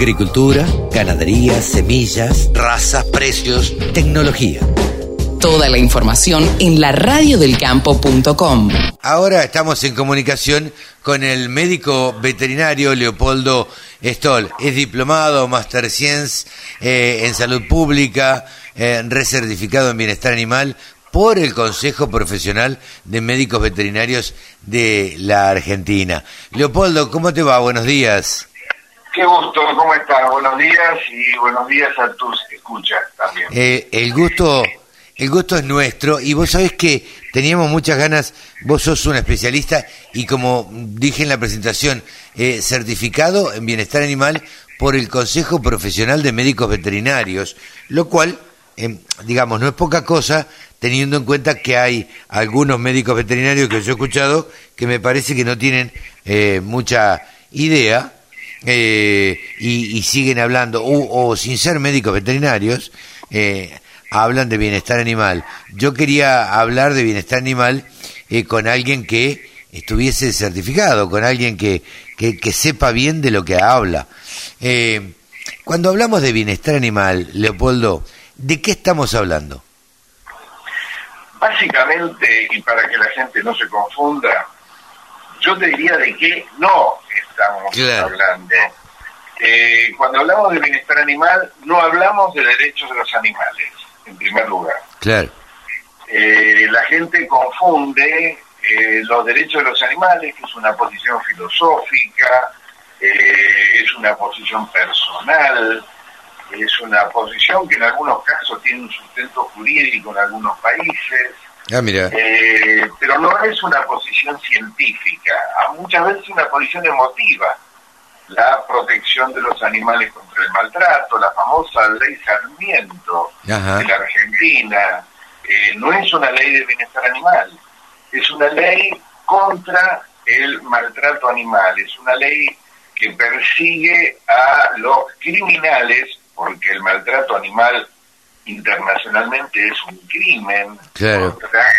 Agricultura, ganadería, semillas, razas, precios, tecnología. Toda la información en la radiodelcampo.com. Ahora estamos en comunicación con el médico veterinario Leopoldo Stoll. Es diplomado, Master Science eh, en Salud Pública, eh, recertificado en Bienestar Animal por el Consejo Profesional de Médicos Veterinarios de la Argentina. Leopoldo, ¿cómo te va? Buenos días. Qué gusto, ¿cómo estás? Buenos días y buenos días a tus escuchas también. Eh, el gusto el gusto es nuestro y vos sabés que teníamos muchas ganas, vos sos un especialista y como dije en la presentación, eh, certificado en bienestar animal por el Consejo Profesional de Médicos Veterinarios, lo cual, eh, digamos, no es poca cosa teniendo en cuenta que hay algunos médicos veterinarios que yo he escuchado que me parece que no tienen eh, mucha idea y, y, siguen hablando, o, sin ser médicos veterinarios, hablan de bienestar animal. Yo quería hablar de bienestar animal eh, con alguien que estuviese certificado, con alguien que, que, sepa bien de lo que habla. Eh, cuando hablamos de bienestar animal, Leopoldo, ¿de qué estamos hablando? Básicamente, y para que la gente no se confunda, yo te diría de qué no estamos hablando. Eh, cuando hablamos de bienestar animal, no hablamos de derechos de los animales en primer lugar. Claro. Eh, la gente confunde eh, los derechos de los animales, que es una posición filosófica, es una posición personal, es una posición que en algunos casos tiene un sustento jurídico en algunos países. Ah, mira. pero no es una posición científica, muchas veces es una posición emotiva. La protección de los animales contra el maltrato, la famosa ley Sarmiento de la Argentina, eh, no es una ley de bienestar animal, es una ley contra el maltrato animal, es una ley que persigue a los criminales, porque el maltrato animal internacionalmente es un crimen contra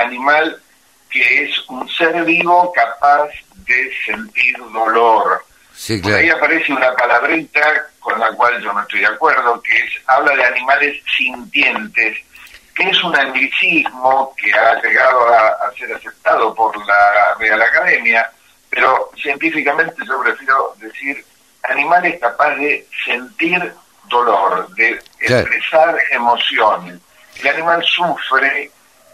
animal que es un ser vivo capaz de sentir dolor, ahí aparece una palabrita con la cual yo no estoy de acuerdo, que es habla de animales sintientes, que es un anglicismo que ha llegado a, ser aceptado por la Real Academia, pero científicamente yo prefiero decir animales capaces de sentir dolor, de expresar emociones. El animal sufre,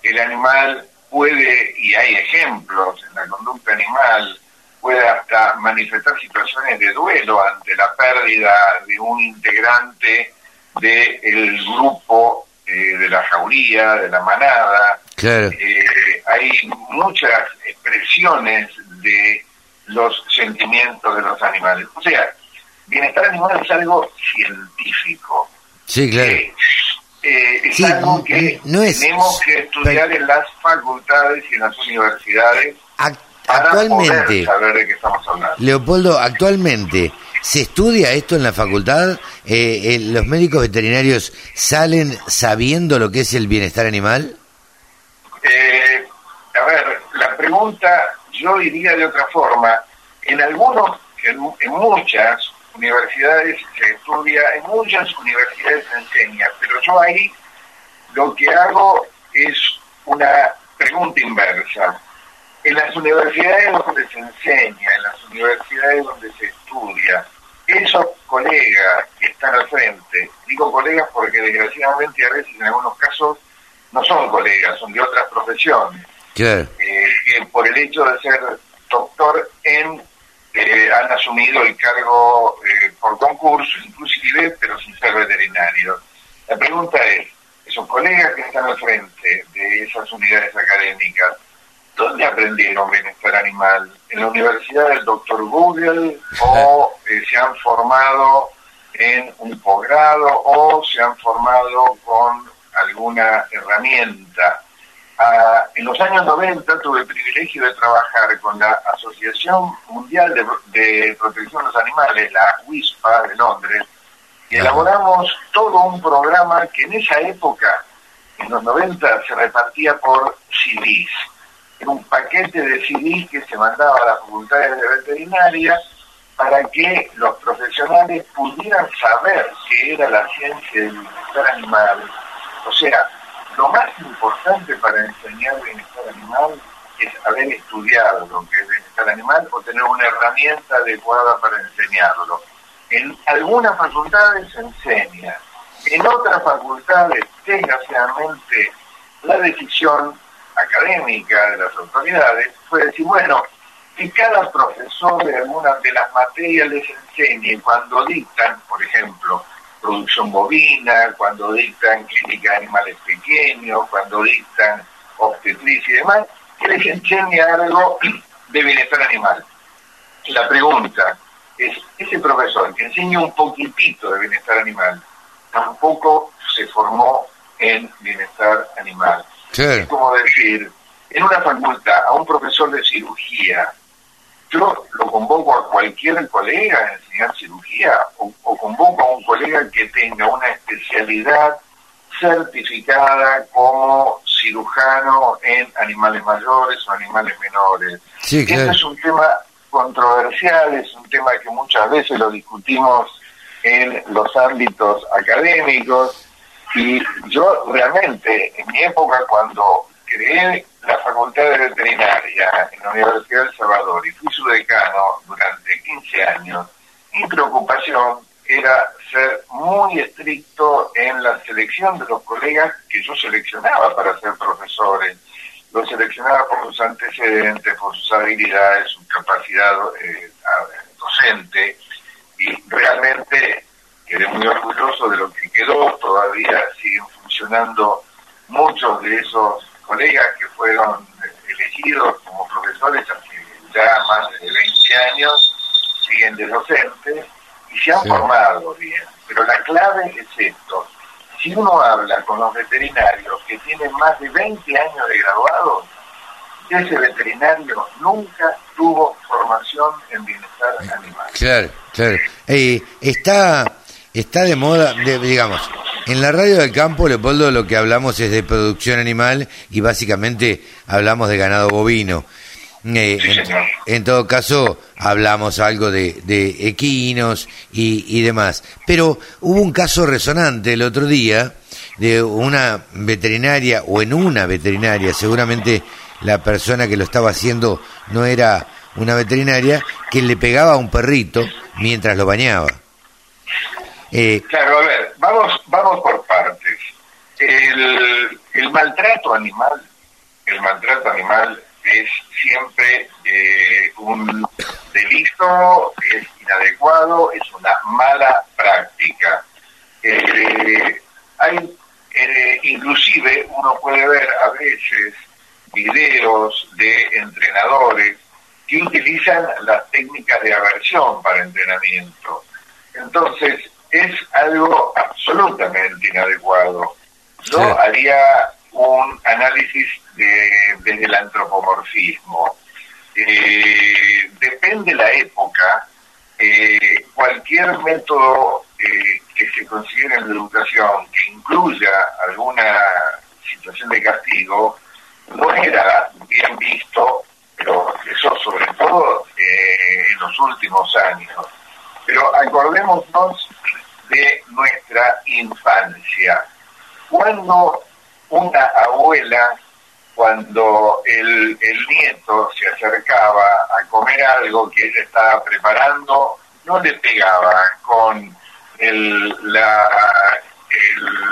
el animal puede, y hay ejemplos en la conducta animal, puede hasta manifestar situaciones de duelo ante la pérdida de un integrante del grupo, eh, de la jauría, de la manada. Eh, hay muchas expresiones de los sentimientos de los animales. O sea, bienestar animal es algo científico. Sí, claro. Eh, es algo que tenemos que estudiar en las facultades y en las universidades actualmente, Leopoldo, actualmente, ¿se estudia esto en la facultad? Eh, eh, ¿Los médicos veterinarios salen sabiendo lo que es el bienestar animal? Eh, a ver, la pregunta yo diría de otra forma. En algunos, en, en muchas universidades se estudia, en muchas universidades se enseña, pero yo ahí lo que hago es una pregunta inversa. En las universidades donde se enseña, en las universidades donde se estudia, esos colegas que están al frente, digo colegas porque desgraciadamente a veces en algunos casos no son colegas, son de otras profesiones, eh, que por el hecho de ser doctor en eh, han asumido el cargo por concurso, inclusive, pero sin ser veterinario. La pregunta es, esos colegas que están al frente de esas unidades académicas, ¿Dónde aprendieron bienestar animal? ¿En la Universidad del Dr. Google o eh, se han formado en un posgrado o se han formado con alguna herramienta? Ah, en los años 90 tuve el privilegio de trabajar con la Asociación Mundial de, Protección de los Animales, la WISPA de Londres, y elaboramos todo un programa que en esa época, en los 90, se repartía por CDs un paquete de CDs que se mandaba a las facultades de veterinaria para que los profesionales pudieran saber qué era la ciencia del bienestar animal. O sea, lo más importante para enseñar bienestar animal es haber estudiado lo que es bienestar animal o tener una herramienta adecuada para enseñarlo. En algunas facultades se enseña, en otras facultades, desgraciadamente, la decisión académica de las autoridades fue decir, bueno, que cada profesor de alguna de las materias les enseñe cuando dictan, por ejemplo, producción bovina, cuando dictan clínica de animales pequeños, cuando dictan obstetricia y demás, que les enseñe algo de bienestar animal. La pregunta es, ese profesor que enseña un poquitito de bienestar animal, tampoco se formó en bienestar animal. Es como decir, en una facultad, a un profesor de cirugía, yo lo convoco a cualquier colega a enseñar cirugía o, convoco a un colega que tenga una especialidad certificada como cirujano en animales mayores o animales menores. Sí, Este es un tema controversial, es un tema que muchas veces lo discutimos en los ámbitos académicos y yo realmente en mi época cuando creé la Facultad de Veterinaria en la Universidad de El Salvador y fui su decano durante 15 años, mi preocupación era ser muy estricto en la selección de los colegas que yo seleccionaba para ser profesores. Los seleccionaba por sus antecedentes, por sus habilidades, su capacidad eh, docente y realmente quedé muy orgulloso de lo que quedó. Todavía siguen funcionando muchos de esos colegas que fueron elegidos como profesores hace ya más de 20 años, siguen de docentes y se han formado bien. Pero la clave es esto. Si uno habla con los veterinarios que tienen más de 20 años de graduados, ese veterinario nunca tuvo formación en bienestar animal. Claro, claro. Eh, está, está de moda, digamos, en la radio del campo, Leopoldo, lo que hablamos es de producción animal y básicamente hablamos de ganado bovino. Eh, en, todo caso, hablamos algo de, equinos y, demás. Pero hubo un caso resonante el otro día de una veterinaria, o en una veterinaria, seguramente la persona que lo estaba haciendo no era una veterinaria, que le pegaba a un perrito mientras lo bañaba. Eh, claro, a ver, vamos, vamos por partes. El, maltrato animal, el maltrato animal es siempre eh, un delito, es inadecuado, es una mala práctica. Eh, hay, eh, inclusive uno puede ver a veces videos de entrenadores que utilizan las técnicas de aversión para entrenamiento. Entonces, es algo absolutamente inadecuado. Yo haría un análisis de, desde el antropomorfismo. Eh, depende la época, eh, cualquier método eh, que se considere en la educación que incluya alguna situación de castigo no era bien visto, pero eso sobre todo en los últimos años. Pero acordémonos de nuestra infancia. Cuando una abuela, cuando el, el nieto se acercaba a comer algo que ella estaba preparando, no le pegaba con el, la,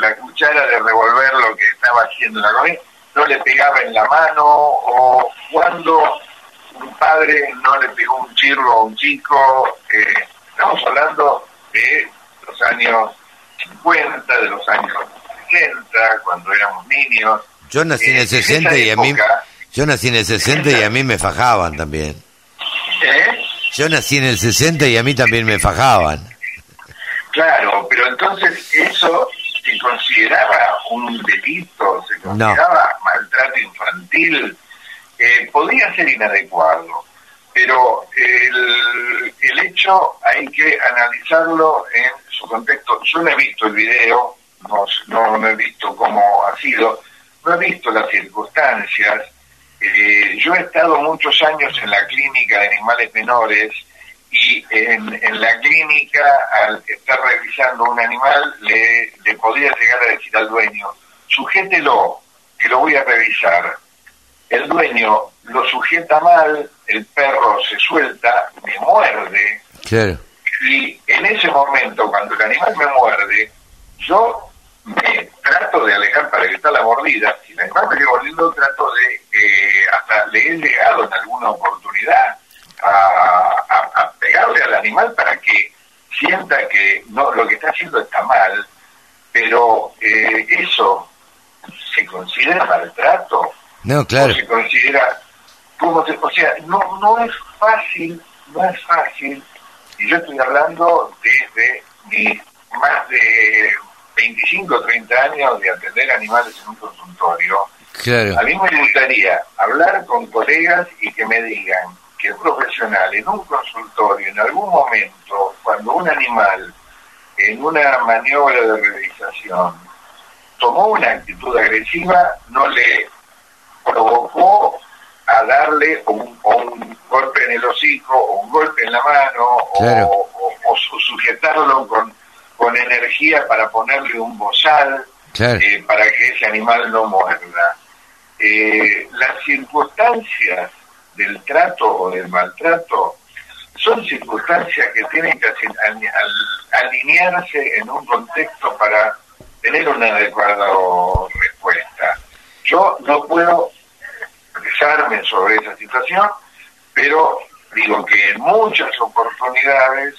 la cuchara de revolver lo que estaba haciendo la comida, no le pegaba en la mano o cuando un padre no le pegó un chirro a un chico, eh, estamos hablando de los años 50, de los años 60, cuando éramos niños. Yo nací en el 60 y a mí yo nací en el 60 y a mí me fajaban también. ¿Eh? Yo nací en el 60 y a mí también me fajaban. Claro, pero entonces eso se consideraba un delito, se consideraba maltrato infantil, eh, podía ser inadecuado pero el, el hecho hay que analizarlo en contexto. Yo no he visto el video, no, no, he visto cómo ha sido, no he visto las circunstancias. Eh, yo he estado muchos años en la clínica de animales menores y en, en la clínica, al estar revisando un animal, le, le podía llegar a decir al dueño, sujételo, que lo voy a revisar. El dueño lo sujeta mal, el perro se suelta, me muerde, Claro. Y en ese momento, cuando el animal me muerde, yo me trato de alejar para evitar la mordida. Si el animal me sigue mordiendo, trato de, eh, hasta le he llegado en alguna oportunidad a, a- a pegarle al animal para que sienta que no lo que está haciendo está mal, pero eh, eso se considera maltrato No, claro. o se considera como se, o sea no no es fácil no es fácil y yo estoy hablando desde mis más de 25 30 años de atender animales en un consultorio Claro. a mí me gustaría hablar con colegas y que me digan que el profesional en un consultorio en algún momento cuando un animal en una maniobra de realización tomó una actitud agresiva no le provocó a darle un, un golpe en el hocico o un golpe en la mano o- Claro. o, o su- sujetarlo con, con energía para ponerle un bozal Claro. eh, para que ese animal no muerda. Eh, las circunstancias del trato o del maltrato son circunstancias que tienen que alinearse en un contexto para tener una adecuada respuesta. Yo no puedo sobre esa situación, pero digo que en muchas oportunidades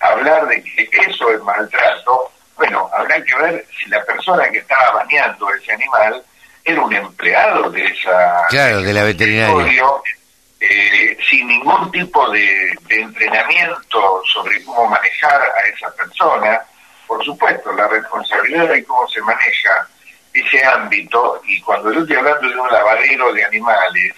hablar de que eso es maltrato, bueno, habrá que ver si la persona que estaba bañando ese animal era un empleado de esa Claro, de la veterinaria. eh, sin ningún tipo de, de entrenamiento sobre cómo manejar a esa persona. Por supuesto, la responsabilidad de cómo se maneja ese ámbito, y cuando yo estoy hablando de un lavadero de animales,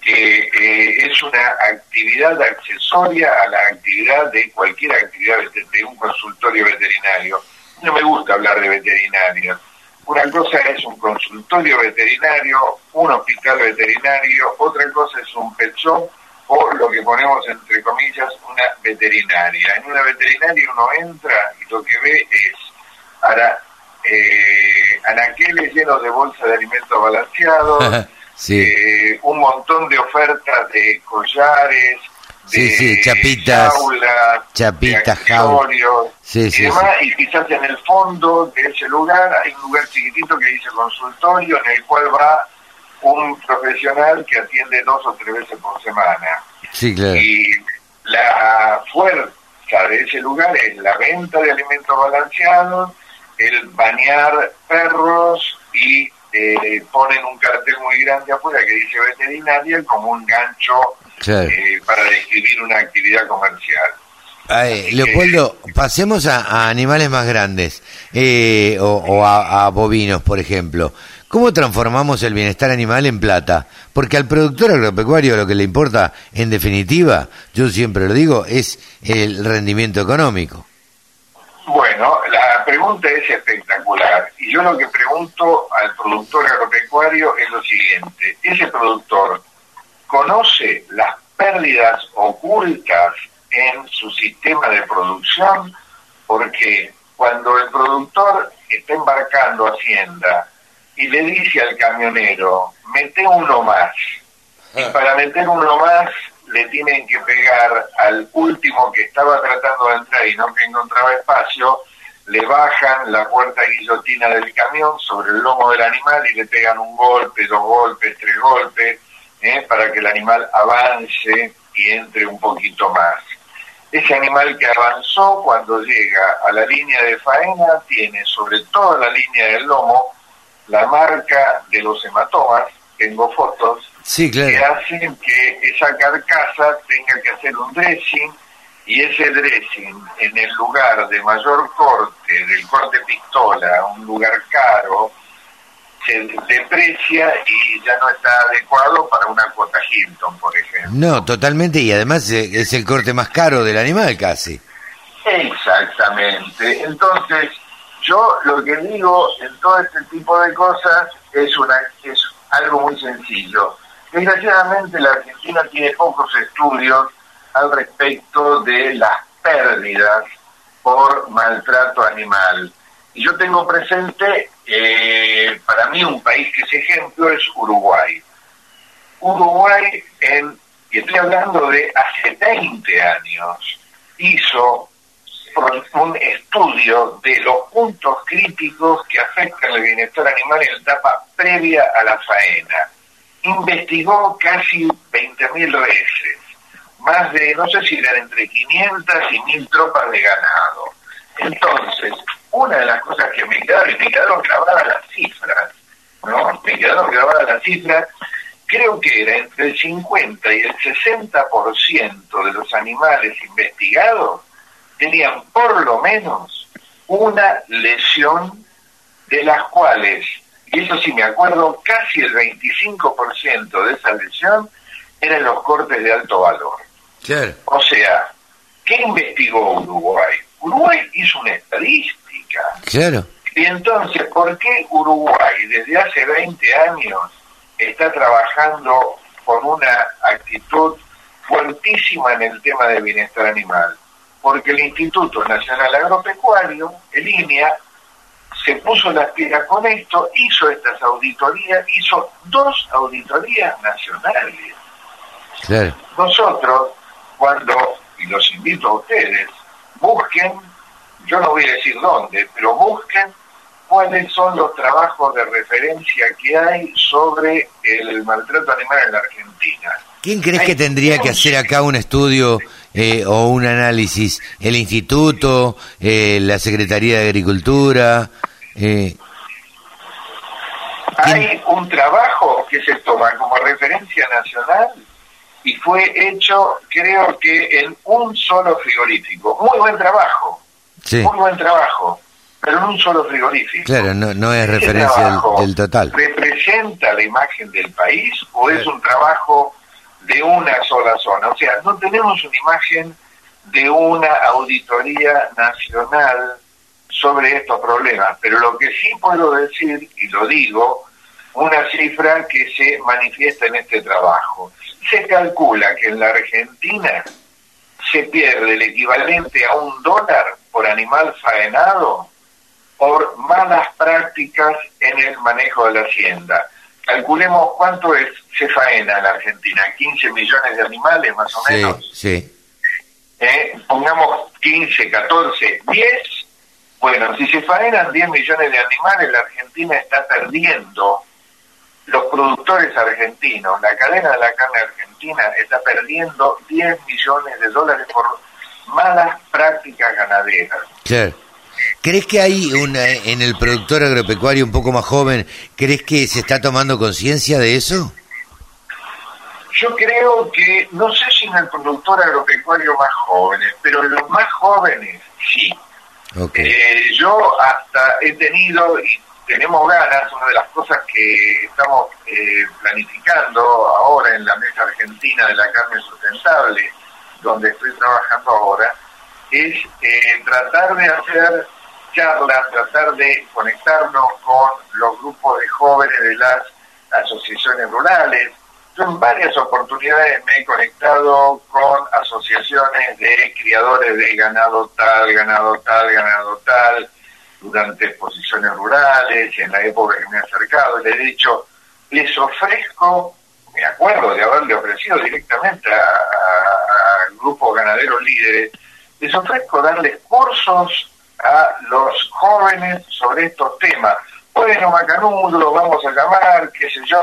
que eh, es una actividad accesoria a la actividad de cualquier actividad de, un consultorio veterinario. No me gusta hablar de veterinaria. Una cosa es un consultorio veterinario, un hospital veterinario, otra cosa es un shop o lo que ponemos entre comillas una veterinaria. En una veterinaria uno entra y lo que ve es ara, eh, anaqueles llenos de bolsas de alimentos balanceados, Sí. eh, un montón de ofertas de collares, Sí, de sí, chapitas, jaulas, chapitas, de accesorios Sí, y sí, demás, y quizás en el fondo de ese lugar hay un lugar chiquitito que dice consultorio en el cual va un profesional que atiende dos o tres veces por semana. Sí, claro. Y la fuerza de ese lugar es la venta de alimentos balanceados, el bañar perros y eh, ponen un cartel muy grande afuera que dice veterinaria como un gancho Claro. eh, para describir una actividad comercial. Ay, Leopoldo, pasemos a, a animales más grandes eh, o, o a, a bovinos, por ejemplo. ¿Cómo transformamos el bienestar animal en plata? Porque al productor agropecuario lo que le importa, en definitiva, yo siempre lo digo, es el rendimiento económico. Bueno, la pregunta es espectacular. Y yo lo que pregunto al productor agropecuario es lo siguiente. ¿Ese productor conoce las pérdidas ocultas en su sistema de producción? Porque cuando el productor está embarcando Hacienda y le dice al camionero, mete uno más, y para meter uno más le tienen que pegar al último que estaba tratando de entrar y no que encontraba espacio, le bajan la puerta guillotina del camión sobre el lomo del animal y le pegan un golpe, dos golpes, tres golpes, ¿eh? para que el animal avance y entre un poquito más. Ese animal que avanzó cuando llega a la línea de faena tiene sobre toda la línea del lomo la marca de los hematomas, tengo fotos, Sí, que hacen que esa carcasa tenga que hacer un dressing y ese dressing en el lugar de mayor corte, del corte pistola, un lugar caro, se deprecia y ya no está adecuado para una cuota Hilton, por ejemplo. No, totalmente, y además eh, es el corte más caro del animal casi. Exactamente. Entonces, yo lo que digo en todo este tipo de cosas es una es algo muy sencillo. Desgraciadamente la Argentina tiene pocos estudios al respecto de las pérdidas por maltrato animal. Y yo tengo presente, eh, para mí un país que es ejemplo es Uruguay. Uruguay, en, y estoy hablando de hace 20 años, hizo un estudio de los puntos críticos que afectan el bienestar animal en la etapa previa a la faena. Investigó casi 20.000 reses, más de, no sé si eran entre 500 y 1.000 tropas de ganado. Entonces, una de las cosas que me quedaron, y me quedaron grabadas las cifras, ¿no? Me quedaron grabadas las cifras, creo que era entre el 50 y el 60% de los animales investigados tenían por lo menos una lesión de las cuales, y eso sí me acuerdo, casi el 25% de esa lesión eran los cortes de alto valor. O sea, ¿qué investigó Uruguay? Uruguay hizo una estadística. Claro. Y entonces, ¿por qué Uruguay desde hace 20 años está trabajando con una actitud fuertísima en el tema del bienestar animal? porque el Instituto Nacional Agropecuario, el INEA, se puso las piedras con esto, hizo estas auditorías, hizo dos auditorías nacionales. Nosotros, cuando, y los invito a ustedes, busquen, yo no voy a decir dónde, pero busquen cuáles son los trabajos de referencia que hay sobre el maltrato animal en la Argentina. ¿Quién crees que tendría que hacer acá un estudio eh, o un análisis? ¿El instituto? Eh, ¿La Secretaría de Agricultura? Eh, Hay un trabajo que se toma como referencia nacional y fue hecho, creo que en un solo frigorífico. Muy buen trabajo. Muy buen trabajo pero en un solo frigorífico. Claro, no, no es referencia del, total. ¿Representa la imagen del país o es un trabajo de una sola zona. O sea, no tenemos una imagen de una auditoría nacional sobre estos problemas, pero lo que sí puedo decir, y lo digo, una cifra que se manifiesta en este trabajo. Se calcula que en la Argentina se pierde el equivalente a un dólar por animal faenado por malas prácticas en el manejo de la hacienda calculemos cuánto es, se faena en la Argentina, 15 millones de animales más o menos. Sí. Eh, pongamos 15, 14, 10. Bueno, si se faenan 10 millones de animales, la Argentina está perdiendo, los productores argentinos, la cadena de la carne argentina está perdiendo 10 millones de dólares por malas prácticas ganaderas. Claro. ¿Crees que hay una, en el productor agropecuario un poco más joven, crees que se está tomando conciencia de eso? Yo creo que, no sé si en el productor agropecuario más jóvenes, pero en los más jóvenes sí. Eh, yo hasta he tenido y tenemos ganas, una de las cosas que estamos eh, planificando ahora en la Mesa Argentina de la Carne Sustentable, donde estoy trabajando ahora, es eh, tratar de hacer charlas, tratar de conectarnos con los grupos de jóvenes de las asociaciones rurales. Yo en varias oportunidades me he conectado con asociaciones de criadores de ganado tal, ganado tal, ganado tal, durante exposiciones rurales, en la época que me he acercado, le he dicho, les ofrezco, me acuerdo de haberle ofrecido directamente al grupo ganaderos líderes, les ofrezco darles cursos a los jóvenes sobre estos temas. Bueno, Macanudo, vamos a llamar, qué sé yo,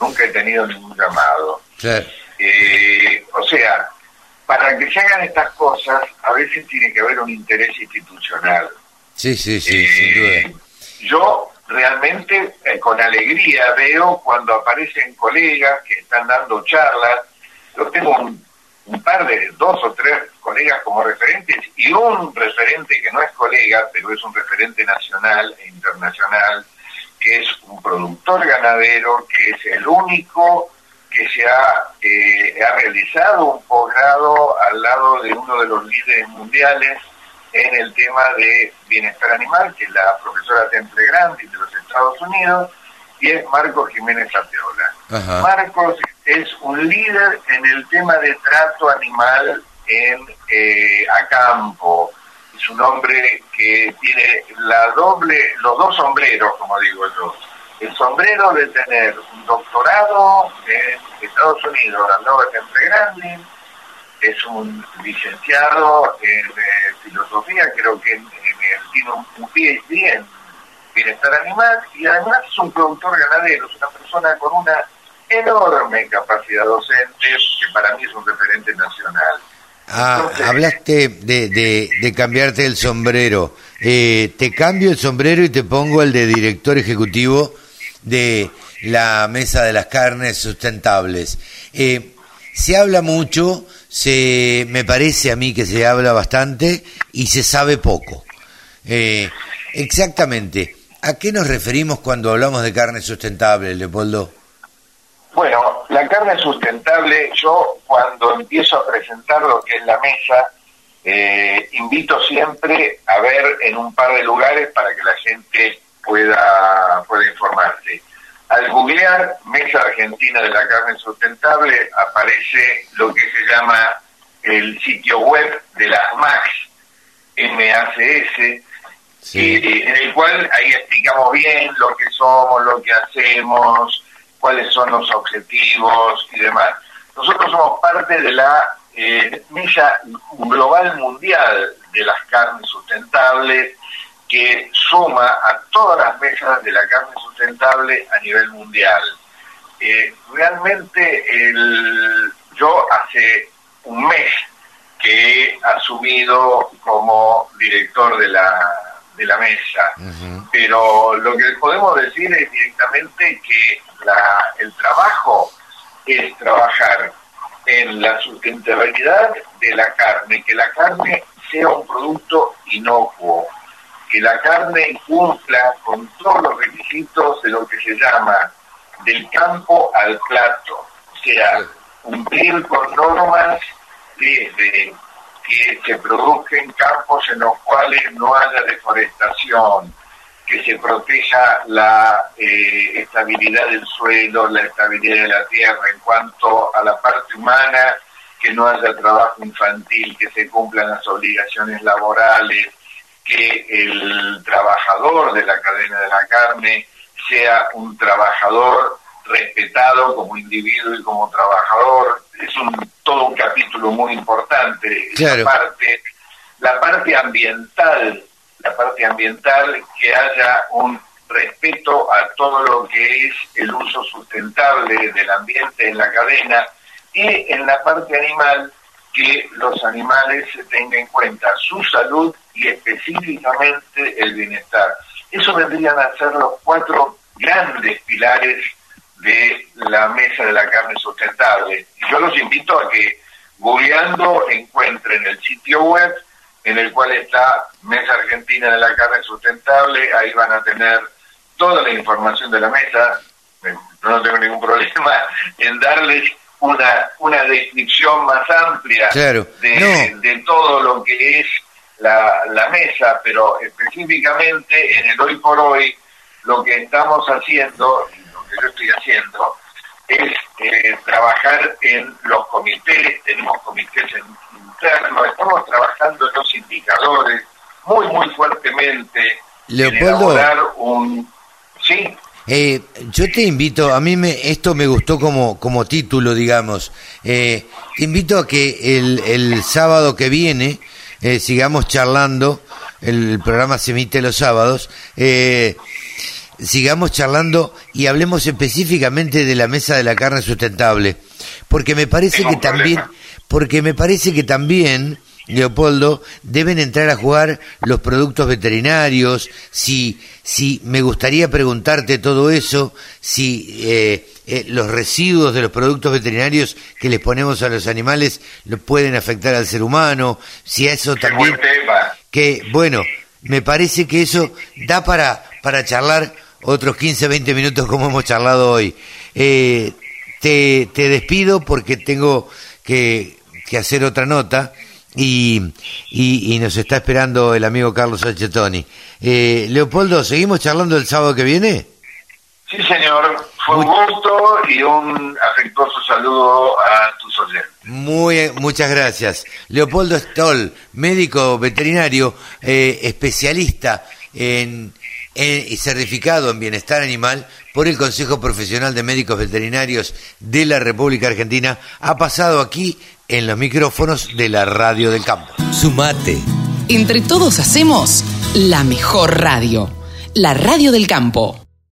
nunca he tenido ningún llamado. Eh, o sea, para que se hagan estas cosas, a veces tiene que haber un interés institucional. Sí, sí, sí, sin duda. Eh, yo realmente eh, con alegría veo cuando aparecen colegas que están dando charlas. Yo tengo un un par de dos o tres colegas como referentes y un referente que no es colega, pero es un referente nacional e internacional, que es un productor ganadero, que es el único que se ha, eh, ha realizado un posgrado al lado de uno de los líderes mundiales en el tema de bienestar animal, que es la profesora Temple Grandi de los Estados Unidos, y es Marcos Jiménez Arteola. Marcos es un líder en el tema de trato animal en eh, a campo. Es un hombre que tiene la doble, los dos sombreros, como digo yo. El sombrero de tener un doctorado en Estados Unidos, la Nobel Entre Grande, es un licenciado en eh, filosofía, creo que en, tiene un PhD en bienestar animal y además es un productor ganadero, es una persona con una enorme capacidad docente que para mí es un referente nacional. Ah, hablaste de, de, cambiarte el sombrero. Eh, te cambio el sombrero y te pongo el de director ejecutivo de la Mesa de las Carnes Sustentables. Eh, se habla mucho, se, me parece a mí que se habla bastante y se sabe poco. Eh, exactamente, ¿a qué nos referimos cuando hablamos de carne sustentable, Leopoldo? Bueno, la carne sustentable, yo cuando empiezo a presentar lo que es la mesa, eh, invito siempre a ver en un par de lugares para que la gente pueda, pueda informarse. Al googlear Mesa Argentina de la Carne Sustentable aparece lo que se llama el sitio web de las MACS, MACS, en el cual ahí explicamos bien lo que somos, lo que hacemos, cuáles son los objetivos y demás. Nosotros somos parte de la eh, mesa global mundial de las carnes sustentables que suma a todas las mesas de la carne sustentable a nivel mundial. Eh, realmente el, yo hace un mes que he asumido como director de la, de la mesa, pero lo que podemos decir es directamente que la, el trabajo es trabajar en la sustentabilidad de la carne, que la carne sea un producto inocuo, que la carne cumpla con todos los requisitos de lo que se llama del campo al plato, o sea, cumplir con normas de, que se produzcan campos en los cuales no haya deforestación, que se proteja la eh, estabilidad del suelo, la estabilidad de la tierra, en cuanto a la parte humana, que no haya trabajo infantil, que se cumplan las obligaciones laborales, que el trabajador de la cadena de la carne sea un trabajador respetado como individuo y como trabajador. Es un, todo un capítulo muy importante. La parte, la parte ambiental la parte ambiental, que haya un respeto a todo lo que es el uso sustentable del ambiente en la cadena y en la parte animal que los animales se tengan en cuenta su salud y específicamente el bienestar. Eso vendrían a ser los cuatro grandes pilares de la mesa de la carne sustentable. Yo los invito a que googleando encuentren el sitio web en el cual está Mesa Argentina de la Carne Sustentable, ahí van a tener toda la información de la mesa, no tengo ningún problema en darles una, una descripción más amplia de, de, todo lo que es la, la mesa, pero específicamente en el hoy por hoy lo que estamos haciendo, lo que yo estoy haciendo, es eh, trabajar en los comités, tenemos comités en estamos trabajando en los indicadores muy, muy fuertemente. Leopoldo. un. Sí. Eh, yo te invito, a mí me, esto me gustó como, como título, digamos. Eh, te invito a que el, el sábado que viene eh, sigamos charlando. El, programa se emite los sábados. sigamos charlando y hablemos específicamente de la mesa de la carne sustentable, porque me parece que también porque me parece que también, Leopoldo, deben entrar a jugar los productos veterinarios, si, si me gustaría preguntarte todo eso, si eh, eh, los residuos de los productos veterinarios que les ponemos a los animales lo pueden afectar al ser humano, si eso también... Que, bueno, me parece que eso da para, para charlar otros 15, 20 minutos como hemos charlado hoy. Eh, te, te despido porque tengo que que hacer otra nota y, y, nos está esperando el amigo Carlos H. Eh, Leopoldo, ¿seguimos charlando el sábado que viene? Sí, señor. Fue un gusto y un afectuoso saludo a tus oyentes. Muy, muchas gracias. Leopoldo Stoll, médico veterinario, eh, especialista en, y certificado en bienestar animal por el Consejo Profesional de Médicos Veterinarios de la República Argentina, ha pasado aquí en los micrófonos de la Radio del Campo. Sumate. Entre todos hacemos la mejor radio, la Radio del Campo.